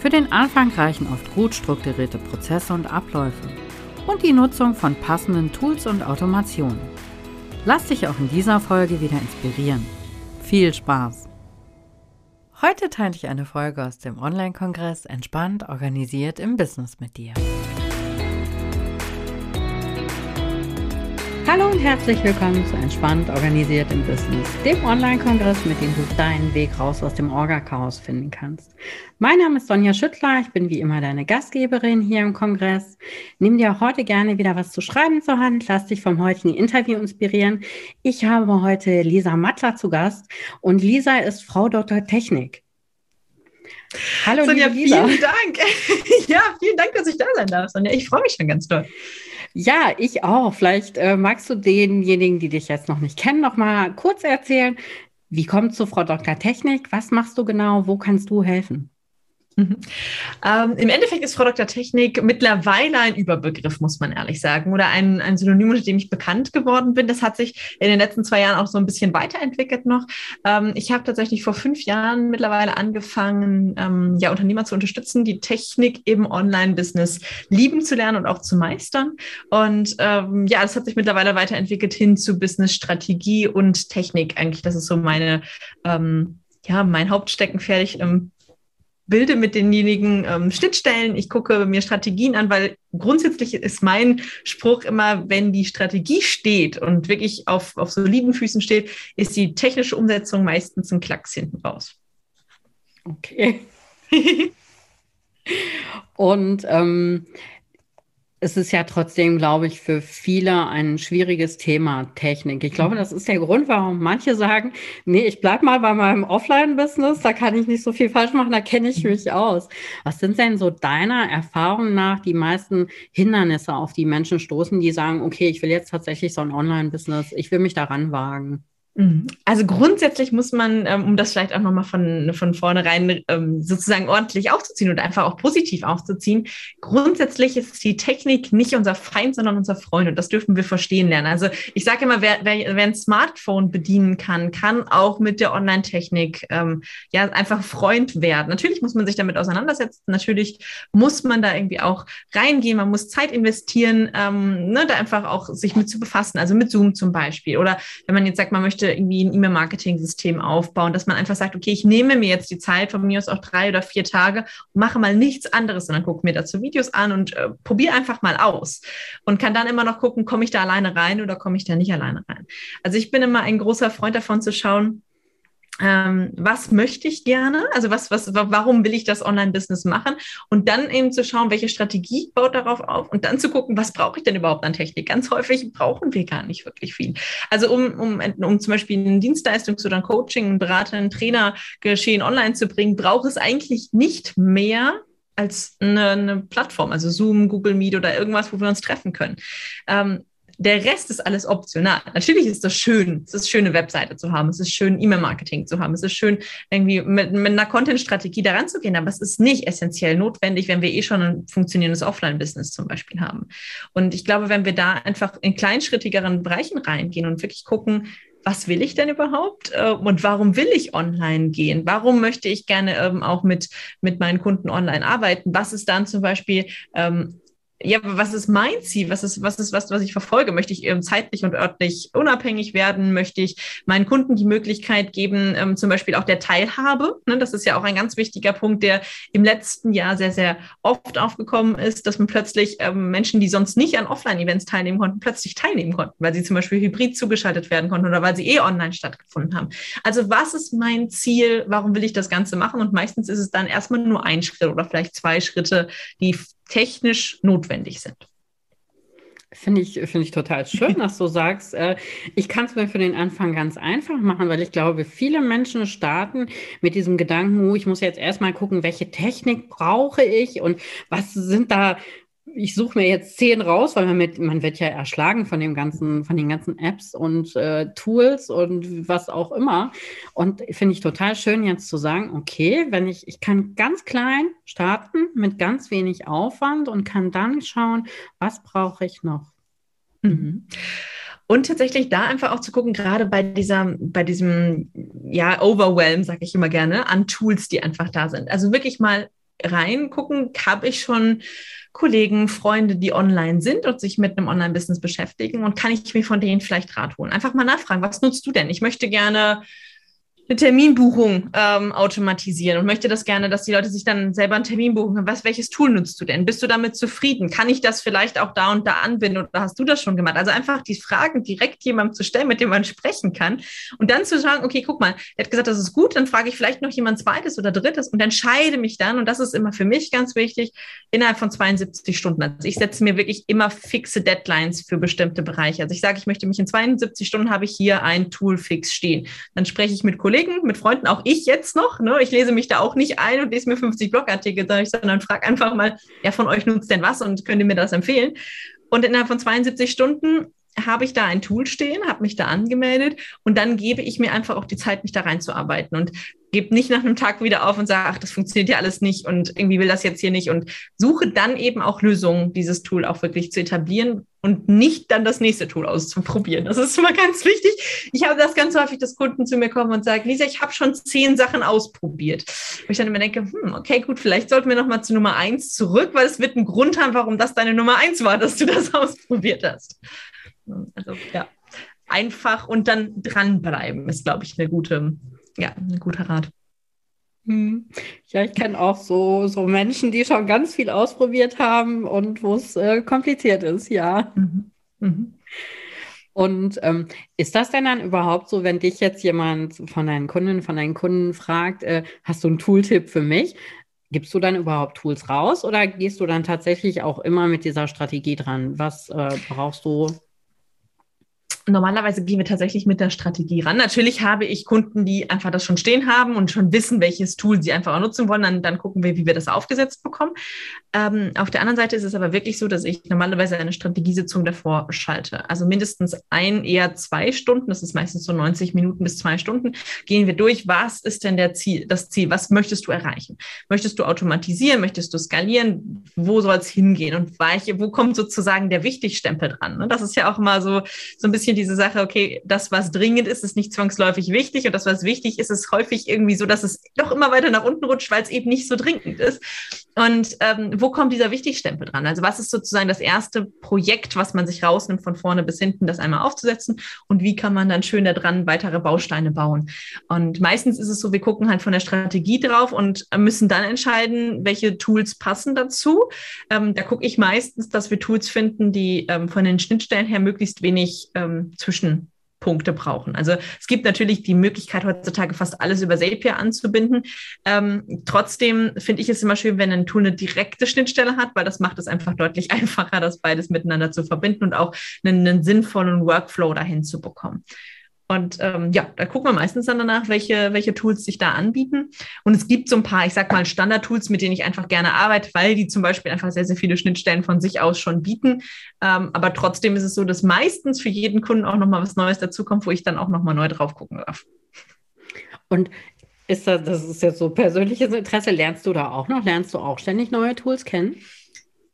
Für den Anfang reichen oft gut strukturierte Prozesse und Abläufe und die Nutzung von passenden Tools und Automationen. Lass dich auch in dieser Folge wieder inspirieren. Viel Spaß! Heute teile ich eine Folge aus dem Online-Kongress Entspannt organisiert im Business mit dir. Hallo und herzlich willkommen zu Entspannt organisiert im Business, dem Online-Kongress, mit dem du deinen Weg raus aus dem Orga-Chaos finden kannst. Mein Name ist Sonja Schüttler, ich bin wie immer deine Gastgeberin hier im Kongress. Nimm dir heute gerne wieder was zu schreiben zur Hand, lass dich vom heutigen Interview inspirieren. Ich habe heute Lisa Mattler zu Gast und Lisa ist Frau Dr. Technik. Hallo, Sonja, Lisa. vielen Dank. ja, vielen Dank, dass ich da sein darf, Sonja. Ich freue mich schon ganz doll. Ja, ich auch. Vielleicht äh, magst du denjenigen, die dich jetzt noch nicht kennen, noch mal kurz erzählen, wie kommt zu Frau Dr. Technik? Was machst du genau? Wo kannst du helfen? Mhm. Ähm, Im Endeffekt ist Frau Dr. Technik mittlerweile ein Überbegriff, muss man ehrlich sagen, oder ein, ein Synonym, mit dem ich bekannt geworden bin. Das hat sich in den letzten zwei Jahren auch so ein bisschen weiterentwickelt noch. Ähm, ich habe tatsächlich vor fünf Jahren mittlerweile angefangen, ähm, ja, Unternehmer zu unterstützen, die Technik im Online-Business lieben zu lernen und auch zu meistern. Und ähm, ja, das hat sich mittlerweile weiterentwickelt hin zu Business-Strategie und Technik. Eigentlich, das ist so meine ähm, ja, mein Hauptsteckenpferd. Ich ähm, bilde mit denjenigen ähm, Schnittstellen, ich gucke mir Strategien an, weil grundsätzlich ist mein Spruch immer, wenn die Strategie steht und wirklich auf, auf soliden Füßen steht, ist die technische Umsetzung meistens ein Klacks hinten raus. Okay. und ähm, es ist ja trotzdem, glaube ich, für viele ein schwieriges Thema, Technik. Ich glaube, das ist der Grund, warum manche sagen, nee, ich bleibe mal bei meinem Offline-Business, da kann ich nicht so viel falsch machen, da kenne ich mich aus. Was sind denn so deiner Erfahrung nach die meisten Hindernisse, auf die Menschen stoßen, die sagen, okay, ich will jetzt tatsächlich so ein Online-Business, ich will mich daran wagen? Mhm. Also grundsätzlich muss man, ähm, um das vielleicht auch nochmal von, von vornherein ähm, sozusagen ordentlich aufzuziehen und einfach auch positiv aufzuziehen, grundsätzlich ist die Technik nicht unser Feind, sondern unser Freund und das dürfen wir verstehen lernen. Also ich sage immer, wer, wer, wer ein Smartphone bedienen kann, kann auch mit der Online-Technik ähm, ja einfach Freund werden. Natürlich muss man sich damit auseinandersetzen, natürlich muss man da irgendwie auch reingehen, man muss Zeit investieren, ähm, ne, da einfach auch sich mit zu befassen, also mit Zoom zum Beispiel. Oder wenn man jetzt sagt, man möchte möchte irgendwie ein E-Mail-Marketing-System aufbauen, dass man einfach sagt, okay, ich nehme mir jetzt die Zeit, von mir aus auch drei oder vier Tage mache mal nichts anderes, sondern gucke mir dazu Videos an und äh, probiere einfach mal aus und kann dann immer noch gucken, komme ich da alleine rein oder komme ich da nicht alleine rein. Also ich bin immer ein großer Freund davon zu schauen, ähm, was möchte ich gerne, also was, was, warum will ich das Online-Business machen und dann eben zu schauen, welche Strategie baut darauf auf und dann zu gucken, was brauche ich denn überhaupt an Technik. Ganz häufig brauchen wir gar nicht wirklich viel. Also um, um, um zum Beispiel ein Dienstleistungs- oder ein Coaching, ein Berater, ein Trainer geschehen online zu bringen, braucht es eigentlich nicht mehr als eine, eine, Plattform, also Zoom, Google Meet oder irgendwas, wo wir uns treffen können. Ähm, der Rest ist alles optional. Natürlich ist das schön. Es ist schön, eine Webseite zu haben. Es ist schön, E-Mail-Marketing zu haben. Es ist schön, irgendwie mit, mit einer Content-Strategie daran zu gehen. Aber es ist nicht essentiell notwendig, wenn wir eh schon ein funktionierendes Offline-Business zum Beispiel haben. Und ich glaube, wenn wir da einfach in kleinschrittigeren Bereichen reingehen und wirklich gucken, was will ich denn überhaupt äh, und warum will ich online gehen? Warum möchte ich gerne ähm, auch mit, mit meinen Kunden online arbeiten? Was ist dann zum Beispiel ähm, ja, was ist mein Ziel? Was ist, was ist was, was ich verfolge? Möchte ich ähm, zeitlich und örtlich unabhängig werden? Möchte ich meinen Kunden die Möglichkeit geben, ähm, zum Beispiel auch der Teilhabe? Ne, das ist ja auch ein ganz wichtiger Punkt, der im letzten Jahr sehr, sehr oft aufgekommen ist, dass man plötzlich ähm, Menschen, die sonst nicht an Offline-Events teilnehmen konnten, plötzlich teilnehmen konnten, weil sie zum Beispiel hybrid zugeschaltet werden konnten oder weil sie eh online stattgefunden haben. Also was ist mein Ziel? Warum will ich das Ganze machen? Und meistens ist es dann erstmal nur ein Schritt oder vielleicht zwei Schritte, die technisch notwendig sind. Finde ich, finde ich total schön, dass du sagst, äh, ich kann es mir für den Anfang ganz einfach machen, weil ich glaube, viele Menschen starten mit diesem Gedanken, oh, ich muss jetzt erstmal gucken, welche Technik brauche ich und was sind da ich suche mir jetzt zehn raus, weil man, mit, man wird ja erschlagen von dem ganzen, von den ganzen Apps und äh, Tools und was auch immer. Und finde ich total schön, jetzt zu sagen, okay, wenn ich, ich kann ganz klein starten mit ganz wenig Aufwand und kann dann schauen, was brauche ich noch. Mhm. Und tatsächlich da einfach auch zu gucken, gerade bei dieser, bei diesem, ja, Overwhelm, sage ich immer gerne, an Tools, die einfach da sind. Also wirklich mal reingucken, habe ich schon Kollegen, Freunde, die online sind und sich mit einem Online-Business beschäftigen und kann ich mir von denen vielleicht Rat holen? Einfach mal nachfragen, was nutzt du denn? Ich möchte gerne eine Terminbuchung ähm, automatisieren und möchte das gerne, dass die Leute sich dann selber einen Termin buchen. Was, welches Tool nutzt du denn? Bist du damit zufrieden? Kann ich das vielleicht auch da und da anbinden oder hast du das schon gemacht? Also einfach die Fragen direkt jemandem zu stellen, mit dem man sprechen kann und dann zu sagen, okay, guck mal, er hat gesagt, das ist gut, dann frage ich vielleicht noch jemand zweites oder drittes und entscheide mich dann, und das ist immer für mich ganz wichtig, innerhalb von 72 Stunden. Also ich setze mir wirklich immer fixe Deadlines für bestimmte Bereiche. Also ich sage, ich möchte mich in 72 Stunden habe ich hier ein Tool fix stehen. Dann spreche ich mit Kollegen Kollegen, mit Freunden, auch ich jetzt noch. Ne? Ich lese mich da auch nicht ein und lese mir 50 Blogartikel, sondern frage einfach mal, wer von euch nutzt denn was und könnt ihr mir das empfehlen? Und innerhalb von 72 Stunden habe ich da ein Tool stehen, habe mich da angemeldet und dann gebe ich mir einfach auch die Zeit, mich da reinzuarbeiten und gebe nicht nach einem Tag wieder auf und sage, ach, das funktioniert ja alles nicht und irgendwie will das jetzt hier nicht und suche dann eben auch Lösungen, dieses Tool auch wirklich zu etablieren und nicht dann das nächste Tool auszuprobieren. Das ist immer ganz wichtig. Ich habe das ganz häufig, dass Kunden zu mir kommen und sagen, Lisa, ich habe schon zehn Sachen ausprobiert. Wo ich dann immer denke, hm, okay, gut, vielleicht sollten wir nochmal zu Nummer eins zurück, weil es wird einen Grund haben, warum das deine Nummer eins war, dass du das ausprobiert hast. Also ja, einfach und dann dranbleiben ist, glaube ich, eine gute, ja, ein guter Rat. Hm. Ja, ich kenne auch so, so Menschen, die schon ganz viel ausprobiert haben und wo es äh, kompliziert ist, ja. Mhm. Mhm. Und ähm, ist das denn dann überhaupt so, wenn dich jetzt jemand von deinen Kunden, von deinen Kunden fragt, äh, hast du einen Tooltip für mich? Gibst du dann überhaupt Tools raus oder gehst du dann tatsächlich auch immer mit dieser Strategie dran? Was äh, brauchst du normalerweise gehen wir tatsächlich mit der Strategie ran. Natürlich habe ich Kunden, die einfach das schon stehen haben und schon wissen, welches Tool sie einfach auch nutzen wollen. Dann, dann gucken wir, wie wir das aufgesetzt bekommen. Ähm, auf der anderen Seite ist es aber wirklich so, dass ich normalerweise eine Strategiesitzung davor schalte. Also mindestens ein, eher zwei Stunden, das ist meistens so 90 Minuten bis zwei Stunden, gehen wir durch. Was ist denn der Ziel, das Ziel? Was möchtest du erreichen? Möchtest du automatisieren? Möchtest du skalieren? Wo soll es hingehen? Und welche, wo kommt sozusagen der Wichtigstempel dran? Ne? Das ist ja auch immer so, so ein bisschen diese Sache, okay, das, was dringend ist, ist nicht zwangsläufig wichtig und das, was wichtig ist, ist häufig irgendwie so, dass es doch immer weiter nach unten rutscht, weil es eben nicht so dringend ist. Und ähm, wo kommt dieser Wichtigstempel dran? Also was ist sozusagen das erste Projekt, was man sich rausnimmt, von vorne bis hinten, das einmal aufzusetzen und wie kann man dann schön daran weitere Bausteine bauen? Und meistens ist es so, wir gucken halt von der Strategie drauf und müssen dann entscheiden, welche Tools passen dazu. Ähm, da gucke ich meistens, dass wir Tools finden, die ähm, von den Schnittstellen her möglichst wenig ähm, Zwischenpunkte brauchen. Also es gibt natürlich die Möglichkeit, heutzutage fast alles über Zapier anzubinden. Ähm, trotzdem finde ich es immer schön, wenn ein Tool eine direkte Schnittstelle hat, weil das macht es einfach deutlich einfacher, das beides miteinander zu verbinden und auch einen, einen sinnvollen Workflow dahin zu bekommen. Und ähm, ja, da gucken wir meistens dann danach, welche, welche Tools sich da anbieten. Und es gibt so ein paar, ich sag mal, Standard-Tools, mit denen ich einfach gerne arbeite, weil die zum Beispiel einfach sehr, sehr viele Schnittstellen von sich aus schon bieten. Ähm, aber trotzdem ist es so, dass meistens für jeden Kunden auch nochmal was Neues dazukommt, wo ich dann auch nochmal neu drauf gucken darf. Und ist das, das ist jetzt so persönliches Interesse, lernst du da auch noch? Lernst du auch ständig neue Tools kennen?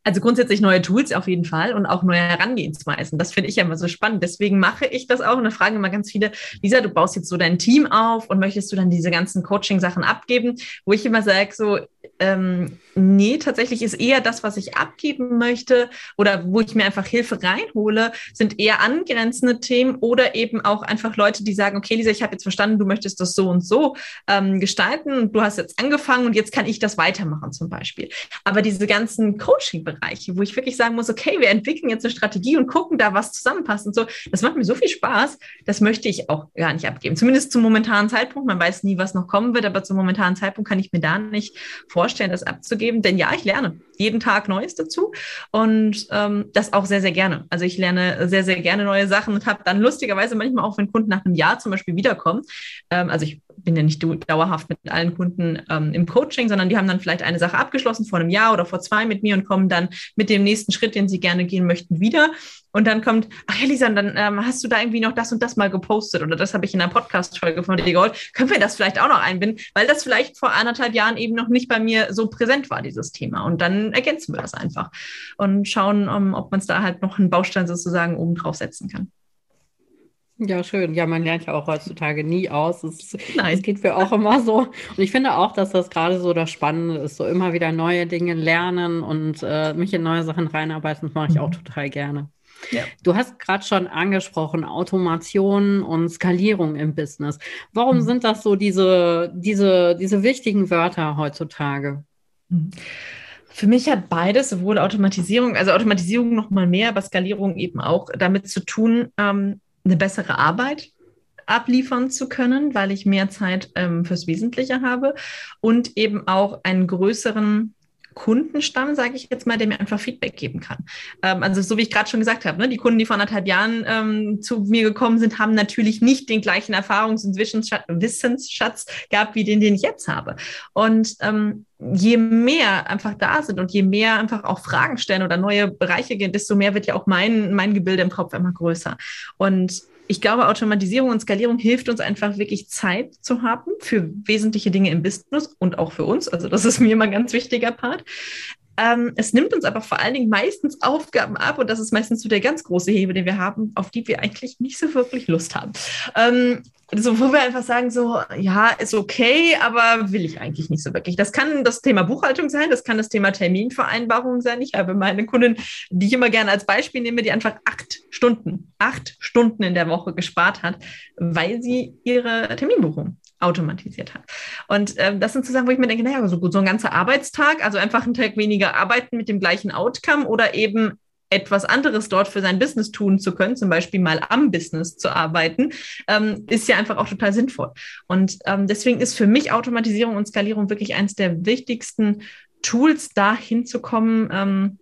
Also grundsätzlich neue Tools auf jeden Fall und auch neue Herangehensweisen. Das finde ich ja immer so spannend. Deswegen mache ich das auch und da fragen immer ganz viele, Lisa, du baust jetzt so dein Team auf und möchtest du dann diese ganzen Coaching-Sachen abgeben, wo ich immer sage, so, ähm, nee, tatsächlich ist eher das, was ich abgeben möchte oder wo ich mir einfach Hilfe reinhole, sind eher angrenzende Themen oder eben auch einfach Leute, die sagen, okay, Lisa, ich habe jetzt verstanden, du möchtest das so und so ähm, gestalten und du hast jetzt angefangen und jetzt kann ich das weitermachen zum Beispiel. Aber diese ganzen Coaching-Bereiche, Bereiche, wo ich wirklich sagen muss, okay, wir entwickeln jetzt eine Strategie und gucken da, was zusammenpasst und so. Das macht mir so viel Spaß, das möchte ich auch gar nicht abgeben. Zumindest zum momentanen Zeitpunkt. Man weiß nie, was noch kommen wird, aber zum momentanen Zeitpunkt kann ich mir da nicht vorstellen, das abzugeben. Denn ja, ich lerne jeden Tag Neues dazu und ähm, das auch sehr, sehr gerne. Also ich lerne sehr, sehr gerne neue Sachen und habe dann lustigerweise manchmal auch, wenn Kunden nach einem Jahr zum Beispiel wiederkommen, ähm, also ich bin ja nicht dauerhaft mit allen Kunden ähm, im Coaching, sondern die haben dann vielleicht eine Sache abgeschlossen vor einem Jahr oder vor zwei mit mir und kommen dann mit dem nächsten Schritt, den sie gerne gehen möchten, wieder. Und dann kommt, ach ja, Lisa, dann ähm, hast du da irgendwie noch das und das mal gepostet oder das habe ich in einer Podcast-Folge von dir geholt. Können wir das vielleicht auch noch einbinden? Weil das vielleicht vor anderthalb Jahren eben noch nicht bei mir so präsent war, dieses Thema. Und dann ergänzen wir das einfach und schauen, um, ob man es da halt noch einen Baustein sozusagen oben drauf setzen kann. Ja, schön. Ja, man lernt ja auch heutzutage nie aus. Es, Nein. Es geht mir auch immer so. Und ich finde auch, dass das gerade so das Spannende ist, so immer wieder neue Dinge lernen und äh, mich in neue Sachen reinarbeiten. Das mache ich mhm. auch total gerne. Ja. Du hast gerade schon angesprochen, Automation und Skalierung im Business. Warum mhm. sind das so diese, diese, diese wichtigen Wörter heutzutage? Mhm. Für mich hat beides, sowohl Automatisierung, also Automatisierung noch mal mehr, aber Skalierung eben auch damit zu tun, ähm, eine bessere Arbeit abliefern zu können, weil ich mehr Zeit ähm, fürs Wesentliche habe und eben auch einen größeren Kundenstamm, sage ich jetzt mal, der mir einfach Feedback geben kann. Ähm, also so wie ich gerade schon gesagt habe, ne, die Kunden, die vor anderthalb Jahren ähm, zu mir gekommen sind, haben natürlich nicht den gleichen Erfahrungs- und Wissensschatz gehabt, wie den, den ich jetzt habe. Und ähm, je mehr einfach da sind und je mehr einfach auch Fragen stellen oder neue Bereiche gehen, desto mehr wird ja auch mein, mein Gebilde im Kopf immer größer. Und ich glaube, Automatisierung und Skalierung hilft uns einfach wirklich Zeit zu haben für wesentliche Dinge im Business und auch für uns. Also das ist mir immer ein ganz wichtiger Part. Ähm, es nimmt uns aber vor allen Dingen meistens Aufgaben ab und das ist meistens so der ganz große Hebel, den wir haben, auf die wir eigentlich nicht so wirklich Lust haben. Ähm, so, wo wir einfach sagen, so, ja, ist okay, aber will ich eigentlich nicht so wirklich. Das kann das Thema Buchhaltung sein, das kann das Thema Terminvereinbarung sein. Ich habe meine Kundin, die ich immer gerne als Beispiel nehme, die einfach acht Stunden, acht Stunden in der Woche gespart hat, weil sie ihre Terminbuchung automatisiert hat. Und ähm, das sind so Sachen, wo ich mir denke, naja, so gut, so ein ganzer Arbeitstag, also einfach einen Tag weniger arbeiten mit dem gleichen Outcome oder eben etwas anderes dort für sein Business tun zu können, zum Beispiel mal am Business zu arbeiten, ähm, ist ja einfach auch total sinnvoll. Und ähm, deswegen ist für mich Automatisierung und Skalierung wirklich eines der wichtigsten Tools, da hinzukommen, ähm,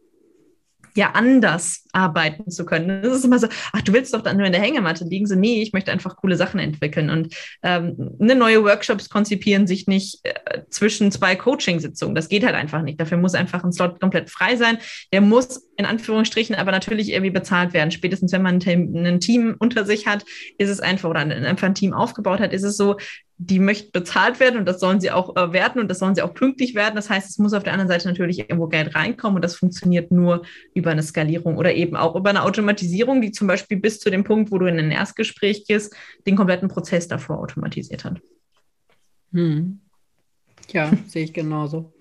ja anders arbeiten zu können. Das ist immer so, ach, du willst doch dann nur in der Hängematte liegen. So, nee, ich möchte einfach coole Sachen entwickeln. Und ähm, ne, neue Workshops konzipieren sich nicht äh, zwischen zwei Coaching-Sitzungen. Das geht halt einfach nicht. Dafür muss einfach ein Slot komplett frei sein. Der muss in Anführungsstrichen aber natürlich irgendwie bezahlt werden. Spätestens wenn man ein, ein Team unter sich hat, ist es einfach, oder einfach ein Team aufgebaut hat, ist es so, die möchten bezahlt werden und das sollen sie auch äh, werten und das sollen sie auch pünktlich werden. Das heißt, es muss auf der anderen Seite natürlich irgendwo Geld reinkommen und das funktioniert nur über eine Skalierung oder eben auch über eine Automatisierung, die zum Beispiel bis zu dem Punkt, wo du in ein Erstgespräch gehst, den kompletten Prozess davor automatisiert hat. Hm. Ja, sehe ich genauso.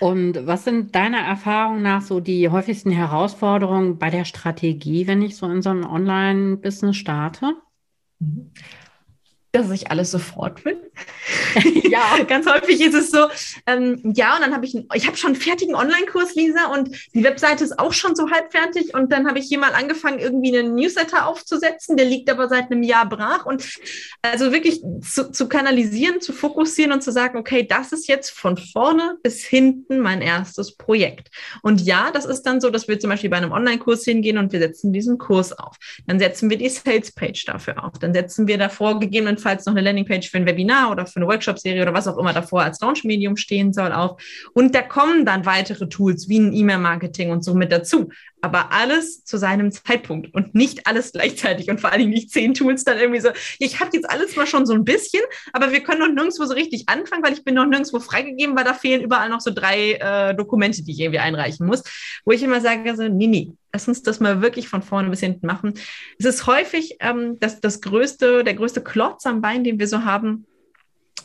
Und was sind deiner Erfahrung nach so die häufigsten Herausforderungen bei der Strategie, wenn ich so in so ein Online-Business starte? Mhm dass ich alles sofort will. ja, ganz häufig ist es so, ähm, ja, und dann habe ich, ich habe schon einen fertigen Online-Kurs, Lisa, und die Webseite ist auch schon so halb fertig. Und dann habe ich hier mal angefangen, irgendwie einen Newsletter aufzusetzen, der liegt aber seit einem Jahr brach. Und also wirklich zu, zu kanalisieren, zu fokussieren und zu sagen, okay, das ist jetzt von vorne bis hinten mein erstes Projekt. Und ja, das ist dann so, dass wir zum Beispiel bei einem Online-Kurs hingehen und wir setzen diesen Kurs auf. Dann setzen wir die Sales-Page dafür auf. Dann setzen wir davor gegebenenfalls gegebenenfalls noch eine Landingpage für ein Webinar oder für eine Workshop-Serie oder was auch immer davor als Launch-Medium stehen soll auf. Und da kommen dann weitere Tools wie ein E-Mail-Marketing und so mit dazu. Aber alles zu seinem Zeitpunkt und nicht alles gleichzeitig und vor allen Dingen nicht zehn Tools dann irgendwie so. Ich habe jetzt alles mal schon so ein bisschen, aber wir können noch nirgendwo so richtig anfangen, weil ich bin noch nirgendwo freigegeben, weil da fehlen überall noch so drei äh, Dokumente, die ich irgendwie einreichen muss. Wo ich immer sage, also, nee, nee, lass uns das mal wirklich von vorne bis hinten machen. Es ist häufig ähm, das, das größte, der größte Klotz am Bein, den wir so haben,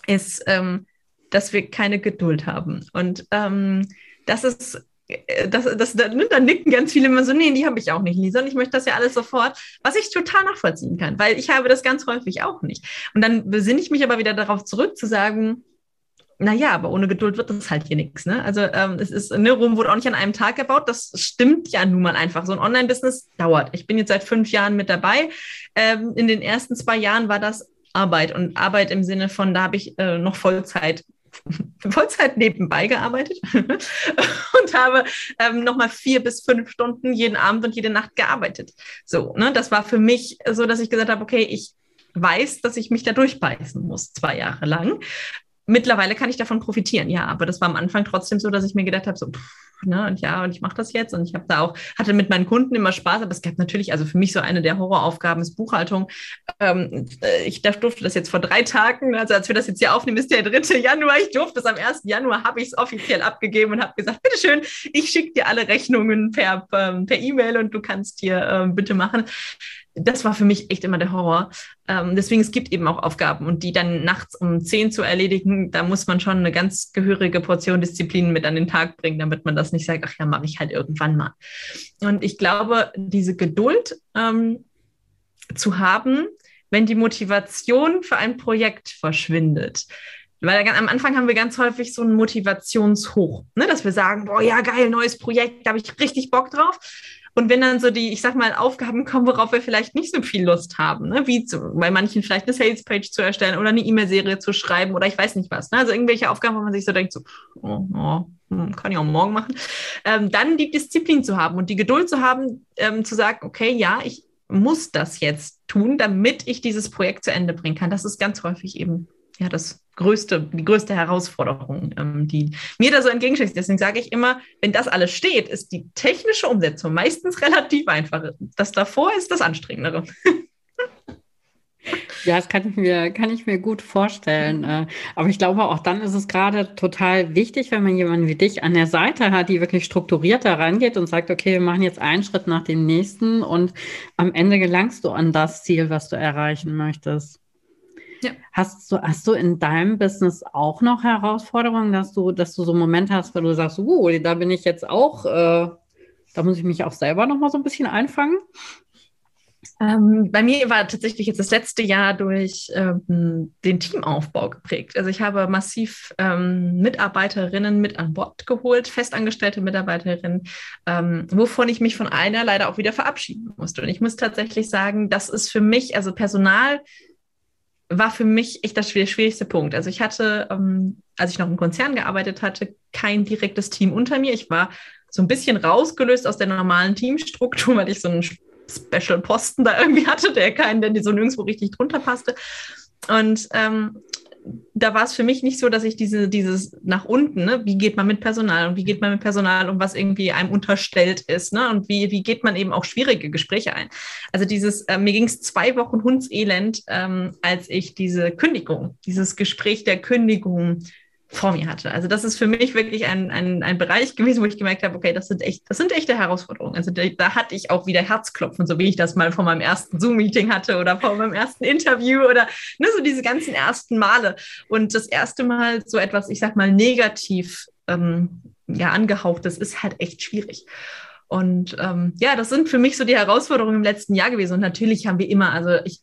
ist, ähm, dass wir keine Geduld haben. Und ähm, das ist äh, das, das, da, da nicken ganz viele immer so, nee, die habe ich auch nicht, Lisa, und ich möchte das ja alles sofort, was ich total nachvollziehen kann, weil ich habe das ganz häufig auch nicht. Und dann besinne ich mich aber wieder darauf zurück zu sagen, naja, aber ohne Geduld wird das halt hier nichts. Ne? Also ähm, es ist, ne, Rom wurde auch nicht an einem Tag gebaut. Das stimmt ja nun mal einfach. So ein Online-Business dauert. Ich bin jetzt seit fünf Jahren mit dabei. Ähm, in den ersten zwei Jahren war das Arbeit und Arbeit im Sinne von, da habe ich äh, noch Vollzeit Vollzeit nebenbei gearbeitet und habe ähm, nochmal vier bis fünf Stunden jeden Abend und jede Nacht gearbeitet. So, ne, das war für mich so, dass ich gesagt habe, okay, ich weiß, dass ich mich da durchbeißen muss, zwei Jahre lang. Mittlerweile kann ich davon profitieren, ja, aber das war am Anfang trotzdem so, dass ich mir gedacht habe, so, pff, ne, und ja, und ich mache das jetzt und ich habe da auch, hatte mit meinen Kunden immer Spaß, aber es gab natürlich, also für mich so eine der Horroraufgaben ist Buchhaltung. Ähm, äh, ich durfte das jetzt vor drei Tagen, also als wir das jetzt hier aufnehmen, ist der 3. Januar, ich durfte es am 1. Januar, habe ich es offiziell abgegeben und habe gesagt, bitteschön, ich schicke dir alle Rechnungen per ähm, per E-Mail und du kannst hier ähm, bitte machen das war für mich echt immer der Horror. Ähm, deswegen, es gibt eben auch Aufgaben und die dann nachts um zehn zu erledigen, da muss man schon eine ganz gehörige Portion Disziplin mit an den Tag bringen, damit man das nicht sagt, ach ja, mache ich halt irgendwann mal. Und ich glaube, diese Geduld ähm, zu haben, wenn die Motivation für ein Projekt verschwindet, weil am Anfang haben wir ganz häufig so einen Motivationshoch, ne? dass wir sagen, boah, ja, geil, neues Projekt, da habe ich richtig Bock drauf. Und wenn dann so die, ich sag mal, Aufgaben kommen, worauf wir vielleicht nicht so viel Lust haben, ne? wie zu, bei manchen vielleicht eine Sales-Page zu erstellen oder eine E-Mail-Serie zu schreiben oder ich weiß nicht was. Ne? Also irgendwelche Aufgaben, wo man sich so denkt, so, oh, oh, hm, kann ich auch morgen machen. Ähm, dann die Disziplin zu haben und die Geduld zu haben, ähm, zu sagen, okay, ja, ich muss das jetzt tun, damit ich dieses Projekt zu Ende bringen kann. Das ist ganz häufig eben ja das größte, die größte Herausforderung, ähm, die mir da so entgegensteht. Deswegen sage ich immer, wenn das alles steht, ist die technische Umsetzung meistens relativ einfach. Das davor ist das Anstrengendere. Ja, das kann ich mir, kann ich mir gut vorstellen. Äh, aber ich glaube, auch dann ist es gerade total wichtig, wenn man jemanden wie dich an der Seite hat, die wirklich strukturiert da rangeht und sagt, okay, wir machen jetzt einen Schritt nach dem nächsten und am Ende gelangst du an das Ziel, was du erreichen möchtest. Ja. Hast du, hast du in deinem Business auch noch Herausforderungen, dass du, dass du so einen Moment hast, wo du sagst, uh, da bin ich jetzt auch, äh, da muss ich mich auch selber noch mal so ein bisschen einfangen? Ähm, bei mir war tatsächlich jetzt das letzte Jahr durch ähm, den Teamaufbau geprägt. Also ich habe massiv ähm, Mitarbeiterinnen mit an Bord geholt, festangestellte Mitarbeiterinnen, ähm, wovon ich mich von einer leider auch wieder verabschieden musste. Und ich muss tatsächlich sagen, das ist für mich, also Personal war für mich echt das schwierigste Punkt. Also ich hatte, ähm, als ich noch im Konzern gearbeitet hatte, kein direktes Team unter mir. Ich war so ein bisschen rausgelöst aus der normalen Teamstruktur, weil ich so einen Special-Posten da irgendwie hatte, der keinen, der so nirgendwo richtig drunter passte. Und ähm, da war es für mich nicht so, dass ich diese, dieses nach unten, ne, wie geht man mit Personal und wie geht man mit Personal um, was irgendwie einem unterstellt ist, ne, und wie, wie geht man eben auch schwierige Gespräche ein. Also dieses, äh, mir ging es zwei Wochen Hundselend, ähm, als ich diese Kündigung, dieses Gespräch der Kündigung vor mir hatte. Also das ist für mich wirklich ein, ein, ein Bereich gewesen, wo ich gemerkt habe, okay, das sind echt, das sind echte Herausforderungen. Also da, da hatte ich auch wieder Herzklopfen, so wie ich das mal vor meinem ersten Zoom-Meeting hatte oder vor meinem ersten Interview oder ne, so diese ganzen ersten Male. Und das erste Mal so etwas, ich sag mal, negativ ähm, ja, angehaucht, das ist halt echt schwierig. Und ähm, ja, das sind für mich so die Herausforderungen im letzten Jahr gewesen. Und natürlich haben wir immer, also ich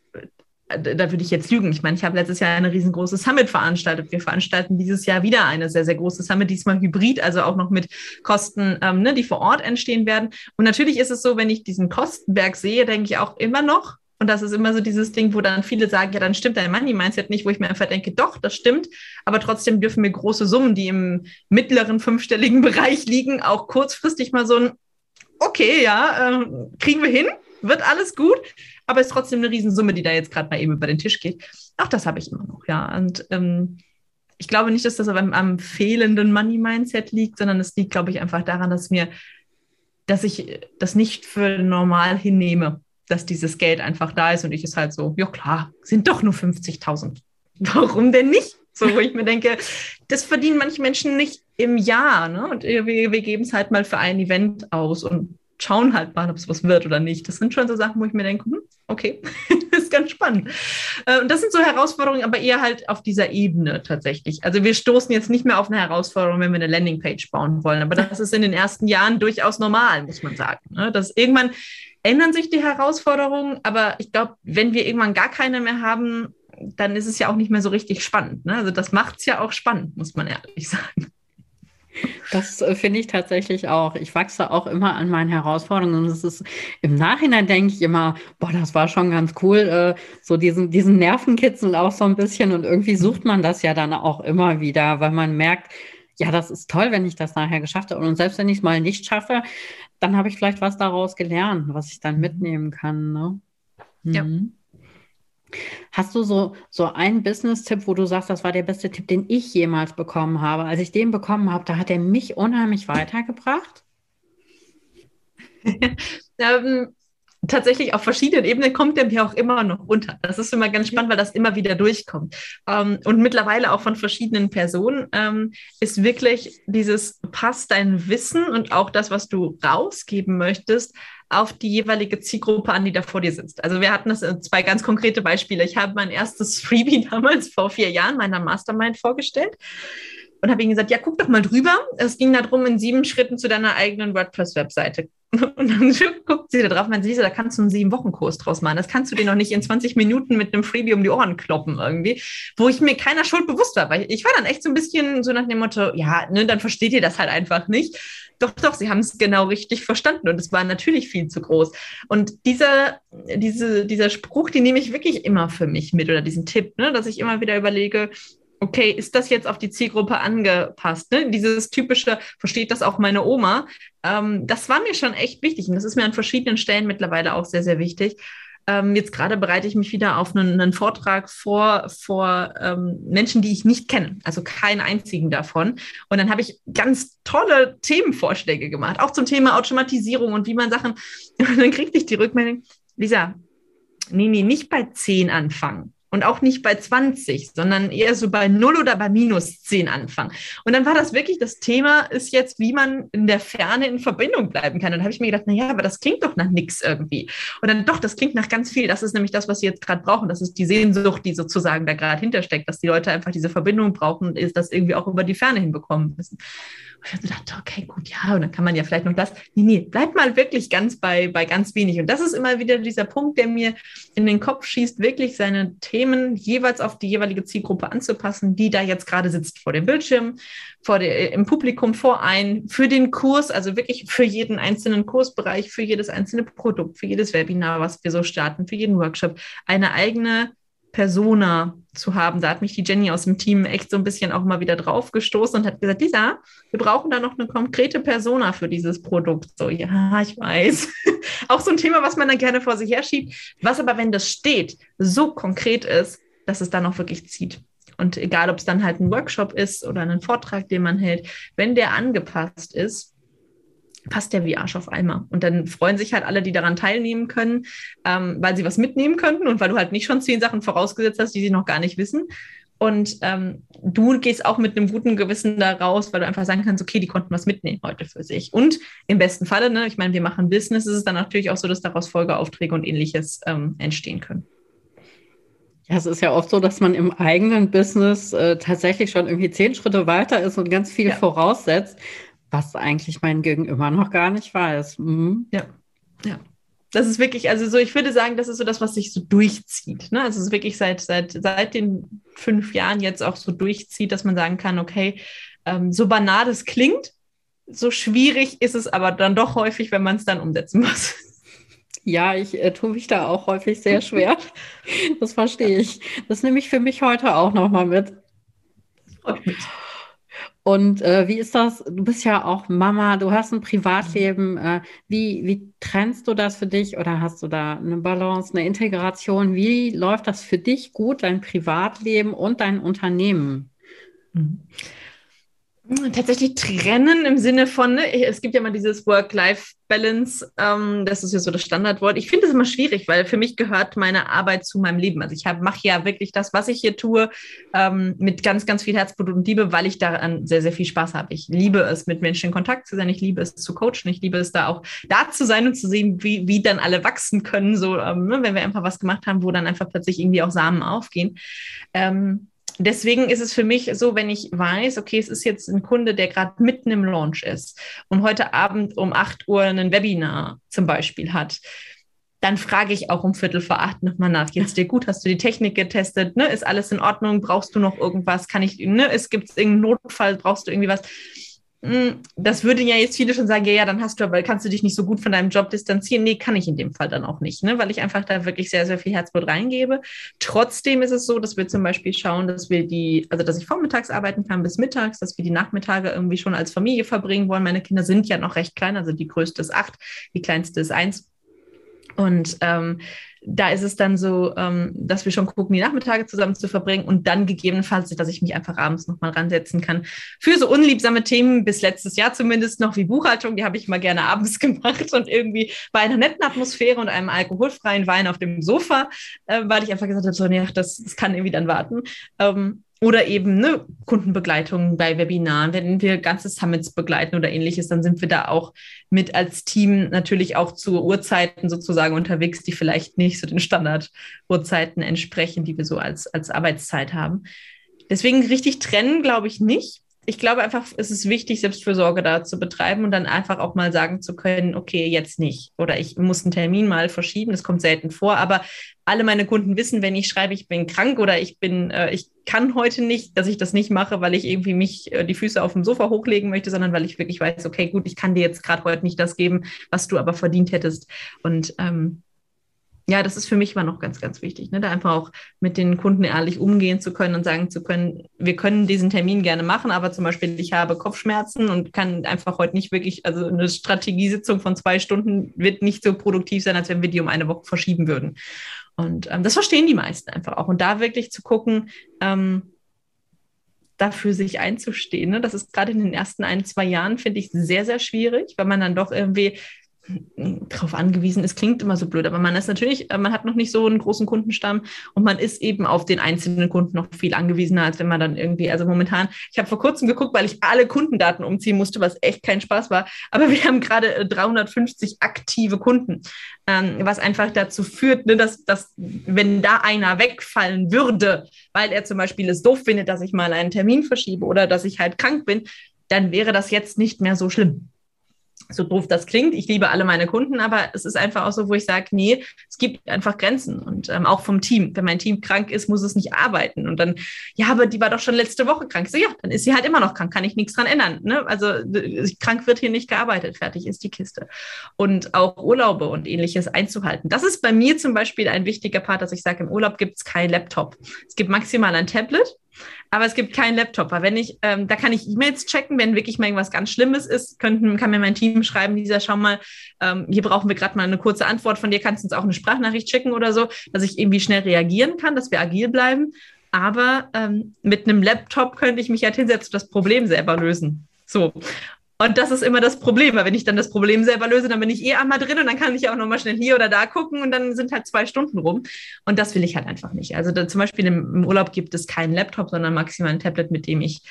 da würde ich jetzt lügen. Ich meine, ich habe letztes Jahr eine riesengroße Summit veranstaltet. Wir veranstalten dieses Jahr wieder eine sehr, sehr große Summit, diesmal hybrid, also auch noch mit Kosten, ähm, ne, die vor Ort entstehen werden. Und natürlich ist es so, wenn ich diesen Kostenberg sehe, denke ich auch immer noch, und das ist immer so dieses Ding, wo dann viele sagen, ja, dann stimmt dein Money-Mindset nicht, wo ich mir einfach denke, doch, das stimmt, aber trotzdem dürfen wir große Summen, die im mittleren fünfstelligen Bereich liegen, auch kurzfristig mal so ein, okay, ja, äh, kriegen wir hin, wird alles gut aber es ist trotzdem eine Riesensumme, die da jetzt gerade mal eben über den Tisch geht. Auch das habe ich immer noch, ja. Und ähm, ich glaube nicht, dass das aber am, fehlenden Money-Mindset liegt, sondern es liegt, glaube ich, einfach daran, dass mir, dass ich das nicht für normal hinnehme, dass dieses Geld einfach da ist und ich es halt so, ja klar, sind doch nur 50.000. Warum denn nicht? So, wo ich mir denke, das verdienen manche Menschen nicht im Jahr, ne? Und wir, wir geben es halt mal für ein Event aus und schauen halt mal, ob es was wird oder nicht. Das sind schon so Sachen, wo ich mir denke, hm, okay, ist ganz spannend. Äh, und das sind so Herausforderungen, aber eher halt auf dieser Ebene tatsächlich. Also wir stoßen jetzt nicht mehr auf eine Herausforderung, wenn wir eine Landingpage bauen wollen. Aber das ist in den ersten Jahren durchaus normal, muss man sagen. Ne? Dass irgendwann ändern sich die Herausforderungen, aber ich glaube, wenn wir irgendwann gar keine mehr haben, dann ist es ja auch nicht mehr so richtig spannend. Ne? Also das macht es ja auch spannend, muss man ehrlich sagen. Das äh, finde ich tatsächlich auch. Ich wachse auch immer an meinen Herausforderungen. Und es ist im Nachhinein denke ich immer, boah, das war schon ganz cool, äh, so diesen, diesen Nervenkitzel auch so ein bisschen. Und irgendwie sucht man das ja dann auch immer wieder, weil man merkt, ja, das ist toll, wenn ich das nachher geschafft habe. Und selbst wenn ich es mal nicht schaffe, dann habe ich vielleicht was daraus gelernt, was ich dann mhm. mitnehmen kann. Ne? Mhm. Ja. Hast du so, so einen Business-Tipp, wo du sagst, das war der beste Tipp, den ich jemals bekommen habe? Als ich den bekommen habe, da hat er mich unheimlich weitergebracht? ähm, tatsächlich auf verschiedenen Ebenen kommt der mir auch immer noch runter. Das ist immer ganz spannend, weil das immer wieder durchkommt. Ähm, und mittlerweile auch von verschiedenen Personen ähm, ist wirklich dieses, passt dein Wissen und auch das, was du rausgeben möchtest, auf die jeweilige Zielgruppe an, die da vor dir sitzt. Also wir hatten das in zwei ganz konkrete Beispiele. Ich habe mein erstes Freebie damals vor vier Jahren meiner Mastermind vorgestellt und habe ihm gesagt, ja, guck doch mal drüber. Es ging darum, in sieben Schritten zu deiner eigenen WordPress-Webseite. Und dann guckt sie da drauf und meint, Lisa, da kannst du einen sieben-Wochen-Kurs draus machen. Das kannst du dir noch nicht in 20 Minuten mit einem Freebie um die Ohren kloppen irgendwie, wo ich mir keiner Schuld bewusst war, weil ich war dann echt so ein bisschen so nach dem Motto, ja, ne, dann versteht ihr das halt einfach nicht. Doch, doch, sie haben es genau richtig verstanden und es war natürlich viel zu groß. Und dieser, diese, dieser Spruch, den nehme ich wirklich immer für mich mit oder diesen Tipp, ne, dass ich immer wieder überlege, okay, ist das jetzt auf die Zielgruppe angepasst? Ne? Dieses typische, versteht das auch meine Oma? Ähm, das war mir schon echt wichtig und das ist mir an verschiedenen Stellen mittlerweile auch sehr, sehr wichtig. Ähm, jetzt gerade bereite ich mich wieder auf einen, einen Vortrag vor, vor ähm, Menschen, die ich nicht kenne, also keinen einzigen davon. Und dann habe ich ganz tolle Themenvorschläge gemacht, auch zum Thema Automatisierung und wie man Sachen, und dann kriegte ich die Rückmeldung, Lisa, nee, nee, nicht bei 10 anfangen und auch nicht bei 20, sondern eher so bei 0 oder bei minus 10 anfangen. Und dann war das wirklich, das Thema ist jetzt, wie man in der Ferne in Verbindung bleiben kann. Und dann habe ich mir gedacht, naja, aber das klingt doch nach nichts irgendwie. Und dann doch, das klingt nach ganz viel. Das ist nämlich das, was sie jetzt gerade brauchen. Das ist die Sehnsucht, die sozusagen da gerade hintersteckt, dass die Leute einfach diese Verbindung brauchen und das irgendwie auch über die Ferne hinbekommen müssen. Und ich dachte, okay, gut, ja, und dann kann man ja vielleicht noch das. Nee, nee, bleibt mal wirklich ganz bei, bei ganz wenig. Und das ist immer wieder dieser Punkt, der mir in den Kopf schießt, wirklich seine Themen jeweils auf die jeweilige Zielgruppe anzupassen, die da jetzt gerade sitzt vor dem Bildschirm, vor der, im Publikum vor ein, für den Kurs, also wirklich für jeden einzelnen Kursbereich, für jedes einzelne Produkt, für jedes Webinar, was wir so starten, für jeden Workshop, eine eigene Persona zu haben. Da hat mich die Jenny aus dem Team echt so ein bisschen auch mal wieder drauf gestoßen und hat gesagt, Lisa, wir brauchen da noch eine konkrete Persona für dieses Produkt. So, ja, ich weiß. auch so ein Thema, was man dann gerne vor sich herschiebt, was aber, wenn das steht, so konkret ist, dass es dann auch wirklich zieht. Und egal, ob es dann halt ein Workshop ist oder ein Vortrag, den man hält, wenn der angepasst ist, passt der wie Arsch auf Eimer. Und dann freuen sich halt alle, die daran teilnehmen können, ähm, weil sie was mitnehmen könnten und weil du halt nicht schon zehn Sachen vorausgesetzt hast, die sie noch gar nicht wissen. Und ähm, du gehst auch mit einem guten Gewissen da raus, weil du einfach sagen kannst, okay, die konnten was mitnehmen heute für sich. Und im besten Falle, ne, ich meine, wir machen Business, ist es dann natürlich auch so, dass daraus Folgeaufträge und ähnliches ähm, entstehen können. Ja, es ist ja oft so, dass man im eigenen Business äh, tatsächlich schon irgendwie zehn Schritte weiter ist und ganz viel ja. voraussetzt was eigentlich mein Gegenüber noch gar nicht weiß. Mhm. Ja, ja. Das ist wirklich, also so, ich würde sagen, das ist so das, was sich so durchzieht. Ne? Also es ist wirklich seit, seit, seit den fünf Jahren jetzt auch so durchzieht, dass man sagen kann, okay, ähm, so banal es klingt, so schwierig ist es aber dann doch häufig, wenn man es dann umsetzen muss. Ja, ich äh, tue mich da auch häufig sehr schwer. Das verstehe ich. Das nehme ich für mich heute auch nochmal mit. Freut mich. Und äh, wie ist das? Du bist ja auch Mama, du hast ein Privatleben. Äh, wie, wie trennst du das für dich oder hast du da eine Balance, eine Integration? Wie läuft das für dich gut, dein Privatleben und dein Unternehmen? Mhm tatsächlich trennen im Sinne von, ne, es gibt ja mal dieses Work-Life-Balance, ähm, das ist ja so das Standardwort. Ich finde es immer schwierig, weil für mich gehört meine Arbeit zu meinem Leben. Also ich mache ja wirklich das, was ich hier tue, ähm, mit ganz, ganz viel Herzblut und Liebe, weil ich daran sehr, sehr viel Spaß habe. Ich liebe es, mit Menschen in Kontakt zu sein. Ich liebe es zu coachen. Ich liebe es da auch da zu sein und zu sehen, wie, wie dann alle wachsen können, so, ähm, ne, wenn wir einfach was gemacht haben, wo dann einfach plötzlich irgendwie auch Samen aufgehen. Ähm, deswegen ist es für mich so, wenn ich weiß, okay, es ist jetzt ein Kunde, der gerade mitten im Launch ist und heute Abend um 8 Uhr ein Webinar zum Beispiel hat, dann frage ich auch um Viertel vor acht nochmal nach. Jetzt dir gut, hast du die Technik getestet? Ne? Ist alles in Ordnung? Brauchst du noch irgendwas? Kann ich, ne? Es gibt irgendeinen Notfall, brauchst du irgendwie was? Hm, das würden ja jetzt viele schon sagen, ja, ja, dann hast du aber, kannst du dich nicht so gut von deinem Job distanzieren. Nee, kann ich in dem Fall dann auch nicht, ne? weil ich einfach da wirklich sehr, sehr viel Herzblut reingebe. Trotzdem ist es so, dass wir zum Beispiel schauen, dass wir die, also dass ich vormittags arbeiten kann bis mittags, dass wir die Nachmittage irgendwie schon als Familie verbringen wollen. Meine Kinder sind ja noch recht klein, also die größte ist acht, die kleinste ist eins. Und ähm, da ist es dann so, ähm, dass wir schon gucken, die Nachmittage zusammen zu verbringen und dann gegebenenfalls, dass ich mich einfach abends nochmal ransetzen kann. Für so unliebsame Themen, bis letztes Jahr zumindest noch wie Buchhaltung, die habe ich mal gerne abends gemacht und irgendwie bei einer netten Atmosphäre und einem alkoholfreien Wein auf dem Sofa, äh, weil ich einfach gesagt habe, so, nee, das, das kann irgendwie dann warten. Ähm, oder eben ne, Kundenbegleitung bei Webinaren, wenn wir ganze Summits begleiten oder ähnliches, dann sind wir da auch mit als Team natürlich auch zu Uhrzeiten sozusagen unterwegs, die vielleicht nicht so den Standard-Uhrzeiten entsprechen, die wir so als, als Arbeitszeit haben. Deswegen richtig trennen, glaube ich nicht ich glaube einfach, es ist wichtig, Selbstfürsorge da zu betreiben und dann einfach auch mal sagen zu können, okay, jetzt nicht. Oder ich muss einen Termin mal verschieben, das kommt selten vor, aber alle meine Kunden wissen, wenn ich schreibe, ich bin krank oder ich bin, äh, ich kann heute nicht, dass ich das nicht mache, weil ich irgendwie mich äh, die Füße auf dem Sofa hochlegen möchte, sondern weil ich wirklich weiß, okay, gut, ich kann dir jetzt gerade heute nicht das geben, was du aber verdient hättest. Und ähm, ja, das ist für mich immer noch ganz, ganz wichtig, ne? da einfach auch mit den Kunden ehrlich umgehen zu können und sagen zu können, wir können diesen Termin gerne machen, aber zum Beispiel ich habe Kopfschmerzen und kann einfach heute nicht wirklich, also eine Strategiesitzung von zwei Stunden wird nicht so produktiv sein, als wenn wir die um eine Woche verschieben würden. Und ähm, das verstehen die meisten einfach auch. Und da wirklich zu gucken, ähm, dafür sich einzustehen. Ne? Das ist gerade in den ersten ein, zwei Jahren, finde ich, sehr, sehr schwierig, weil man dann doch irgendwie darauf angewiesen. Ist, klingt immer so blöd, aber man ist natürlich, äh, man hat noch nicht so einen großen Kundenstamm und man ist eben auf den einzelnen Kunden noch viel angewiesener, als wenn man dann irgendwie, also momentan, ich habe vor kurzem geguckt, weil ich alle Kundendaten umziehen musste, was echt kein Spaß war, aber wir haben gerade 350 äh, aktive Kunden, ähm, was einfach dazu führt, ne, dass, dass wenn da einer wegfallen würde, weil er zum Beispiel es doof findet, dass ich mal einen Termin verschiebe oder dass ich halt krank bin, dann wäre das jetzt nicht mehr so schlimm so doof das klingt, ich liebe alle meine Kunden, aber es ist einfach auch so, wo ich sage, nee, es gibt einfach Grenzen und ähm, auch vom Team. Wenn mein Team krank ist, muss es nicht arbeiten und dann, ja, aber die war doch schon letzte Woche krank. So, ja, dann ist sie halt immer noch krank, kann ich nichts dran ändern. Ne? Also krank wird hier nicht gearbeitet, fertig ist die Kiste. Und auch Urlaube und ähnliches einzuhalten. Das ist bei mir zum Beispiel ein wichtiger Part, dass ich sage, im Urlaub gibt es kein Laptop. Es gibt maximal ein Tablet aber es gibt keinen Laptop, weil wenn ich, ähm, da kann ich E-Mails checken, wenn wirklich mal irgendwas ganz Schlimmes ist, könnten, kann mir mein Team schreiben, dieser, schau mal, ähm, hier brauchen wir gerade mal eine kurze Antwort von dir, kannst du uns auch eine Sprachnachricht schicken oder so, dass ich irgendwie schnell reagieren kann, dass wir agil bleiben. Aber ähm, mit einem Laptop könnte ich mich halt hinsetzen und das Problem selber lösen. So. Und das ist immer das Problem, weil wenn ich dann das Problem selber löse, dann bin ich eh einmal drin und dann kann ich auch nochmal schnell hier oder da gucken und dann sind halt zwei Stunden rum. Und das will ich halt einfach nicht. Also da, zum Beispiel im, im, Urlaub gibt es keinen Laptop, sondern maximal ein Tablet, mit dem ich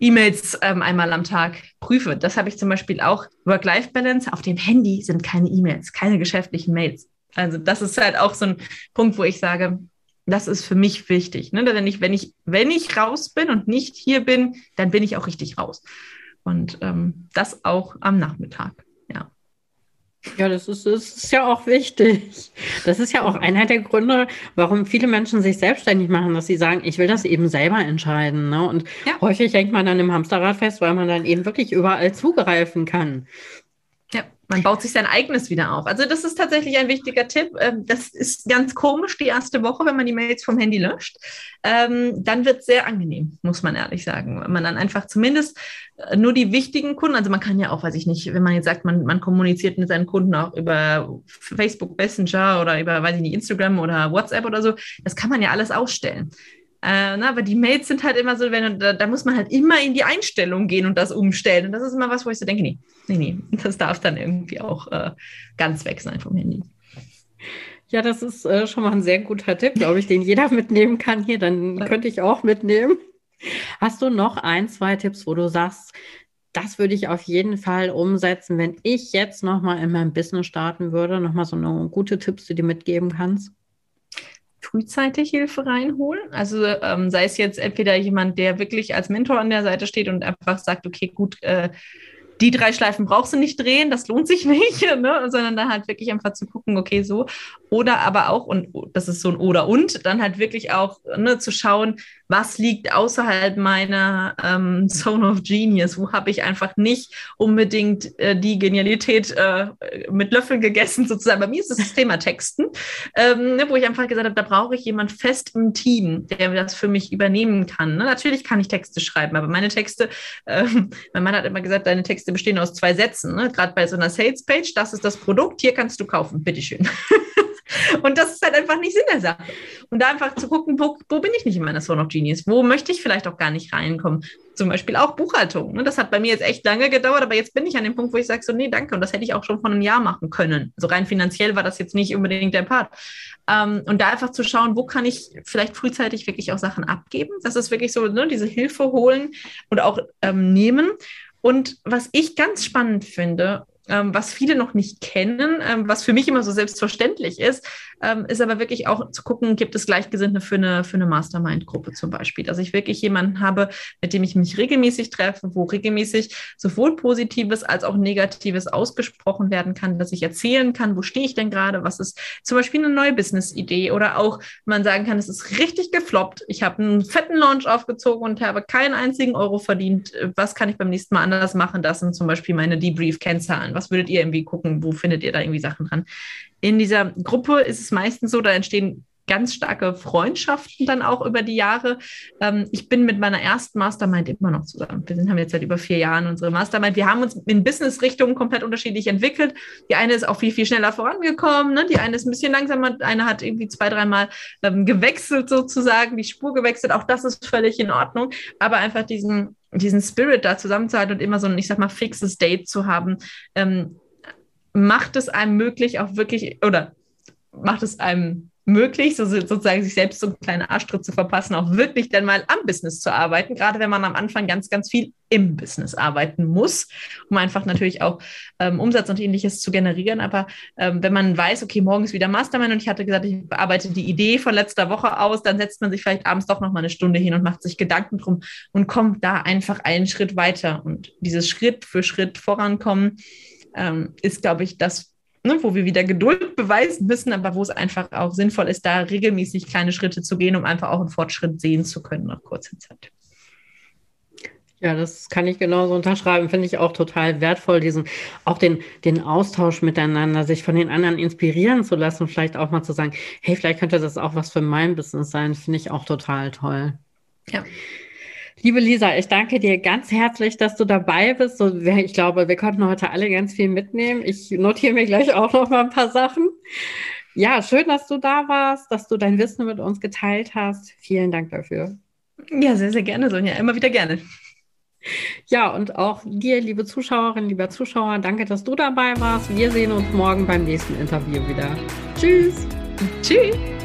E-Mails ähm, einmal am Tag prüfe. Das habe ich zum Beispiel auch. Work-Life-Balance. Auf dem Handy sind keine E-Mails, keine geschäftlichen Mails. Also das ist halt auch so ein Punkt, wo ich sage, das ist für mich wichtig. Ne? Wenn, ich, wenn, ich, wenn ich raus bin und nicht hier bin, dann bin ich auch richtig raus. Und ähm, das auch am Nachmittag. Ja. Ja, das ist, das ist ja auch wichtig. Das ist ja auch einer der Gründe, warum viele Menschen sich selbstständig machen, dass sie sagen, ich will das eben selber entscheiden. Ne? Und ja. häufig hängt man dann im Hamsterrad fest, weil man dann eben wirklich überall zugreifen kann. Man baut sich sein eigenes wieder auf. Also das ist tatsächlich ein wichtiger Tipp. Ähm, das ist ganz komisch die erste Woche, wenn man die Mails vom Handy löscht. Ähm, dann wird es sehr angenehm, muss man ehrlich sagen. Wenn man dann einfach zumindest äh, nur die wichtigen Kunden, also man kann ja auch, weiß ich nicht, wenn man jetzt sagt, man, man kommuniziert mit seinen Kunden auch über Facebook Messenger oder über, weiß ich nicht, Instagram oder WhatsApp oder so, das kann man ja alles ausstellen. Äh, na, aber die Mails sind halt immer so, wenn, da, da, muss man halt immer in die Einstellung gehen und das umstellen. Und das ist immer was, wo ich so denke, nee, nee, nee, das darf dann irgendwie auch äh, ganz weg sein vom Handy. Ja, das ist äh, schon mal ein sehr guter Tipp, glaube ich, den jeder mitnehmen kann hier. Dann könnte ich auch mitnehmen. Hast du noch ein, zwei Tipps, wo du sagst, das würde ich auf jeden Fall umsetzen, wenn ich jetzt nochmal in meinem Business starten würde? Nochmal so eine gute Tipps, die du mitgeben kannst? Frühzeitig Hilfe reinholen. Also ähm, sei es jetzt entweder jemand, der wirklich als Mentor an der Seite steht und einfach sagt, okay, gut, äh, die drei Schleifen brauchst du nicht drehen, das lohnt sich nicht, ne? sondern dann halt wirklich einfach zu gucken, okay, so. Oder aber auch, und das ist so ein Oder und, dann halt wirklich auch ne, zu schauen, was liegt außerhalb meiner ähm, Zone of Genius? Wo habe ich einfach nicht unbedingt äh, die Genialität äh, mit Löffeln gegessen, sozusagen. Bei mir ist es das Thema Texten, ähm, ne, wo ich einfach gesagt habe, da brauche ich jemand fest im Team, der das für mich übernehmen kann. Ne? Natürlich kann ich Texte schreiben, aber meine Texte, ähm, mein Mann hat immer gesagt, deine Texte bestehen aus zwei Sätzen. Ne? Gerade bei so einer Sales-Page, das ist das Produkt, hier kannst du kaufen, bitteschön. Und das ist halt einfach nicht Sinn der Sache. Und da einfach zu gucken, wo, wo bin ich nicht in meiner Zone of Genius? Wo möchte ich vielleicht auch gar nicht reinkommen? Zum Beispiel auch Buchhaltung. Ne? Das hat bei mir jetzt echt lange gedauert, aber jetzt bin ich an dem Punkt, wo ich sage so, nee, danke. Und das hätte ich auch schon vor einem Jahr machen können. So rein finanziell war das jetzt nicht unbedingt der Part. Ähm, und da einfach zu schauen, wo kann ich vielleicht frühzeitig wirklich auch Sachen abgeben? Das ist wirklich so, ne, diese Hilfe holen und auch ähm, nehmen. Und was ich ganz spannend finde, was viele noch nicht kennen, ähm, was für mich immer so selbstverständlich ist, ähm, ist aber wirklich auch zu gucken, gibt es Gleichgesinnte für eine, für eine Mastermind-Gruppe zum Beispiel. Dass ich wirklich jemanden habe, mit dem ich mich regelmäßig treffe, wo regelmäßig sowohl Positives als auch Negatives ausgesprochen werden kann, dass ich erzählen kann, wo stehe ich denn gerade, was ist zum Beispiel eine neue Business-Idee oder auch man sagen kann, es ist richtig gefloppt, ich habe einen fetten Launch aufgezogen und habe keinen einzigen Euro verdient. Was kann ich beim nächsten Mal anders machen? Das sind zum Beispiel meine Debrief-Kennzahlen. Was würdet ihr irgendwie gucken? Wo findet ihr da irgendwie Sachen dran? In dieser Gruppe ist es meistens so, da entstehen ganz starke Freundschaften dann auch über die Jahre. Ähm, ich bin mit meiner ersten Mastermind immer noch zusammen. Wir sind, haben jetzt seit über vier Jahren unsere Mastermind. Wir haben uns in Business-Richtungen komplett unterschiedlich entwickelt. Die eine ist auch viel, viel schneller vorangekommen. Ne? Die eine ist ein bisschen langsamer. Eine hat irgendwie zwei, dreimal ähm, gewechselt sozusagen, die Spur gewechselt. Auch das ist völlig in Ordnung. Aber einfach diesen, diesen Spirit da zusammenzuhalten und immer so ein, ich sag mal, fixes Date zu haben, ähm, macht es einem möglich, auch wirklich, oder macht es einem möglich, so, sozusagen sich selbst so einen kleinen Arschtritt zu verpassen, auch wirklich dann mal am Business zu arbeiten, gerade wenn man am Anfang ganz, ganz viel im Business arbeiten muss, um einfach natürlich auch ähm, Umsatz und ähnliches zu generieren. Aber ähm, wenn man weiß, okay, morgen ist wieder Mastermind und ich hatte gesagt, ich bearbeite die Idee von letzter Woche aus, dann setzt man sich vielleicht abends doch noch mal eine Stunde hin und macht sich Gedanken drum und kommt da einfach einen Schritt weiter. Und dieses Schritt für Schritt vorankommen ähm, ist, glaube ich, das, ne, wo wir wieder Geduld beweisen müssen, aber wo es einfach auch sinnvoll ist, da regelmäßig kleine Schritte zu gehen, um einfach auch einen Fortschritt sehen zu können nach kurzer Zeit. Ja, das kann ich genauso unterschreiben. Finde ich auch total wertvoll, diesen, auch den, den Austausch miteinander, sich von den anderen inspirieren zu lassen, vielleicht auch mal zu sagen, hey, vielleicht könnte das auch was für mein Business sein. Finde ich auch total toll. Ja. Liebe Lisa, ich danke dir ganz herzlich, dass du dabei bist. ich glaube, wir konnten heute alle ganz viel mitnehmen. Ich notiere mir gleich auch noch mal ein paar Sachen. Ja, schön, dass du da warst, dass du dein Wissen mit uns geteilt hast. Vielen Dank dafür. Ja, sehr, sehr gerne, Sonja. Immer wieder gerne. Ja, und auch dir, liebe Zuschauerinnen, lieber Zuschauer, danke, dass du dabei warst. Wir sehen uns morgen beim nächsten Interview wieder. Tschüss. Tschüss.